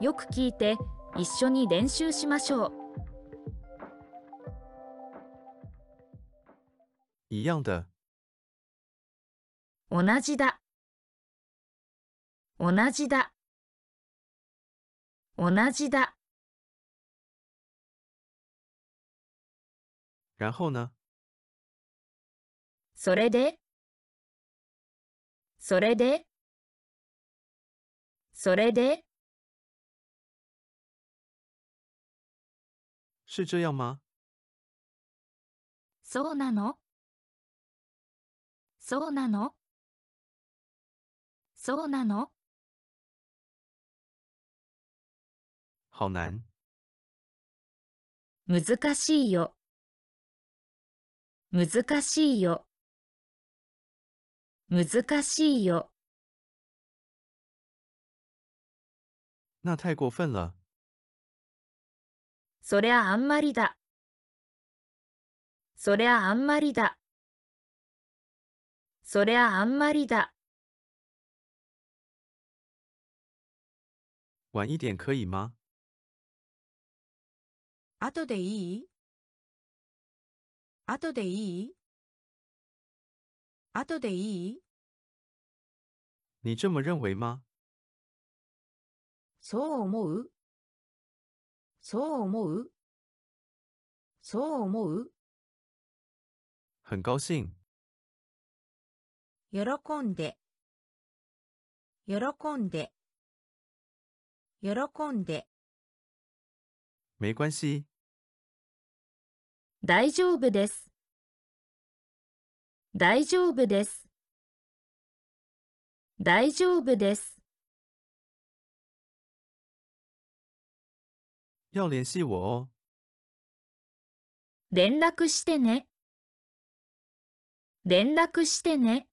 よく聞いて一緒に練習しましょう。一样的，同じだ。同じだ。同じだ。然后呢？それで？それで？それで？是这样吗？そうなの？そうなの？そうなの？好难，難しいよ。難しいよ。難しいよ。那太过分了。そりゃあんまりだ。そりゃあんまりだ。そりゃあんまりだ。晚一点可以吗？後でいい？後でいい？後でいい？你这么认为吗？そう思う？そう思う？そう思う？很高兴，喜んで。喜んで。喜んで。没关系，大丈夫です。大丈夫です。大丈夫です要联系我哦。連絡してね。連絡してね。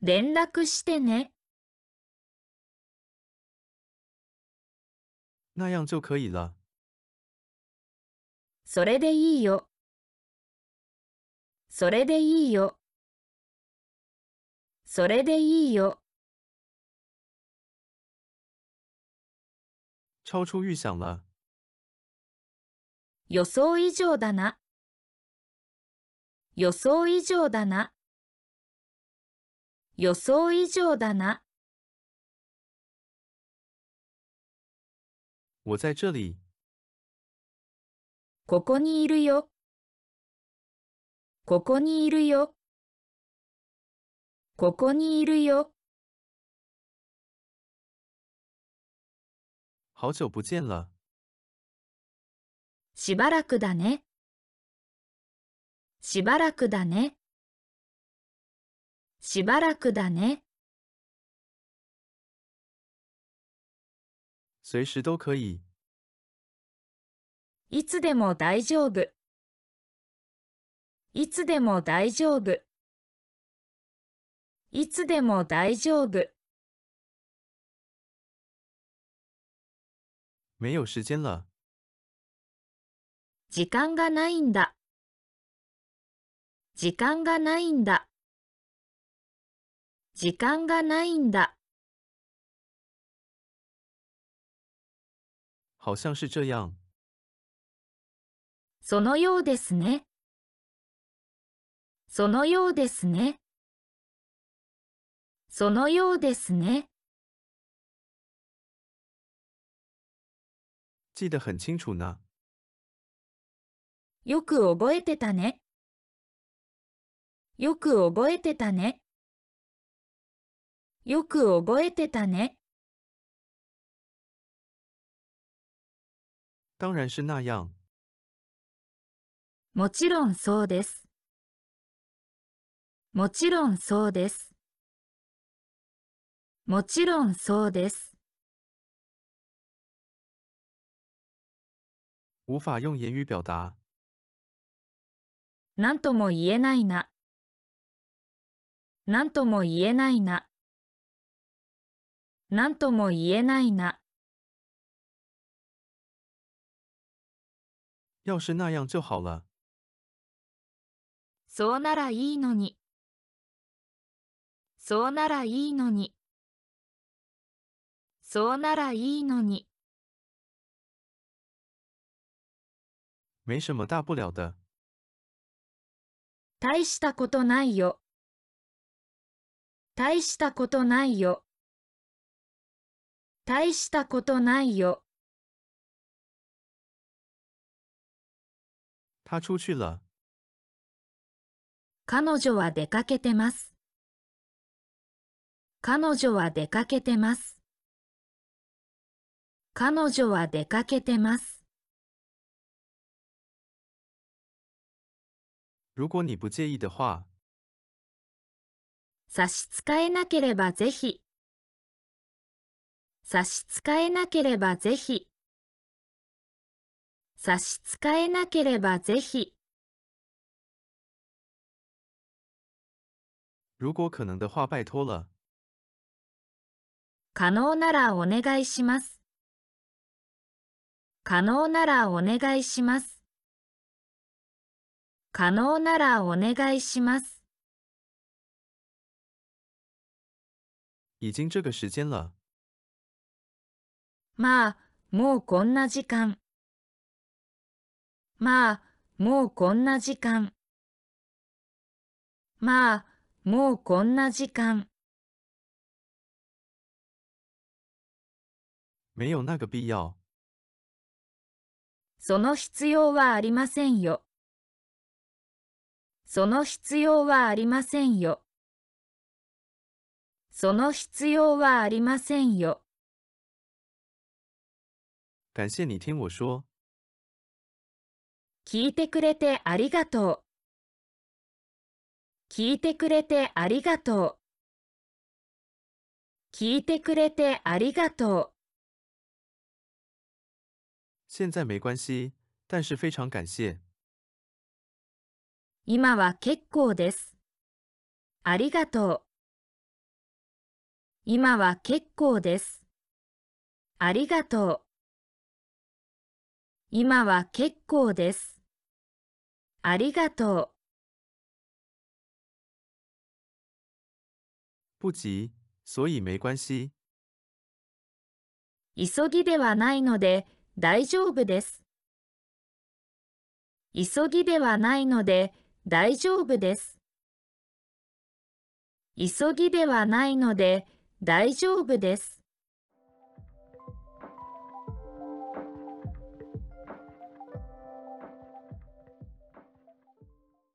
連絡してね。那样就可以了。それでいいよ。それでいいよ。それでいいよ超出预想了，予想以上だな。予想以上だな。予想以上だな。我在这里，ここにいるよ。ここにいるよ。ここにいるよ好久不见了。しばらくだね。しばらくだね。しばらくだね。随时都可以。いつでも大丈夫。いつでも大丈夫。いつでも大丈夫没有时间了，時間がないんだ。時間がないんだ。時間がないんだ。好像是这样。そのようですね。そのようですね。そのようですね记得很清楚呢？よく覚えてたねよく覚えてたねよく覚えてたね当然是那样。もちろんそうです。もちろんそうです。もちろんそうです。无法用言语表达，なんとも言えないな。なんとも言えないな。なんとも言えないな。要是那样就好了。そうならいいのに。そうならいいのに。そうならいいのに。没什么大不了的。大したことないよ。大したことないよ。大したことないよ。他出去了。彼女は出かけてます。彼女は出かけてます。彼女は出かけてます。如果你不介意的话，差し支えなければぜひ。差し支えなければぜひ。差し支えなければぜひ。如果可能的话，拜托了。可能ならお願いします。可能ならお願いします。可能ならお願いします。已经这个时间了，まあ、もうこんな時間。まあ、もうこんな時間。まあ、もうこんな時間。没有那个必要。その必要はありませんよ。その必要はありませんよ。その必要はありませんよ。感谢你听我说。聞いてくれてありがとう。聞いてくれてありがとう。聞いてくれてありがとう。现在没关系，但是非常感谢。今は結構です。ありがとう。今は結構です。ありがとう。今は結構です。ありがと不急，所以没关系。う。急ぎではないので大丈夫です。急ぎではないので大丈夫です。急ぎではないので大丈夫です。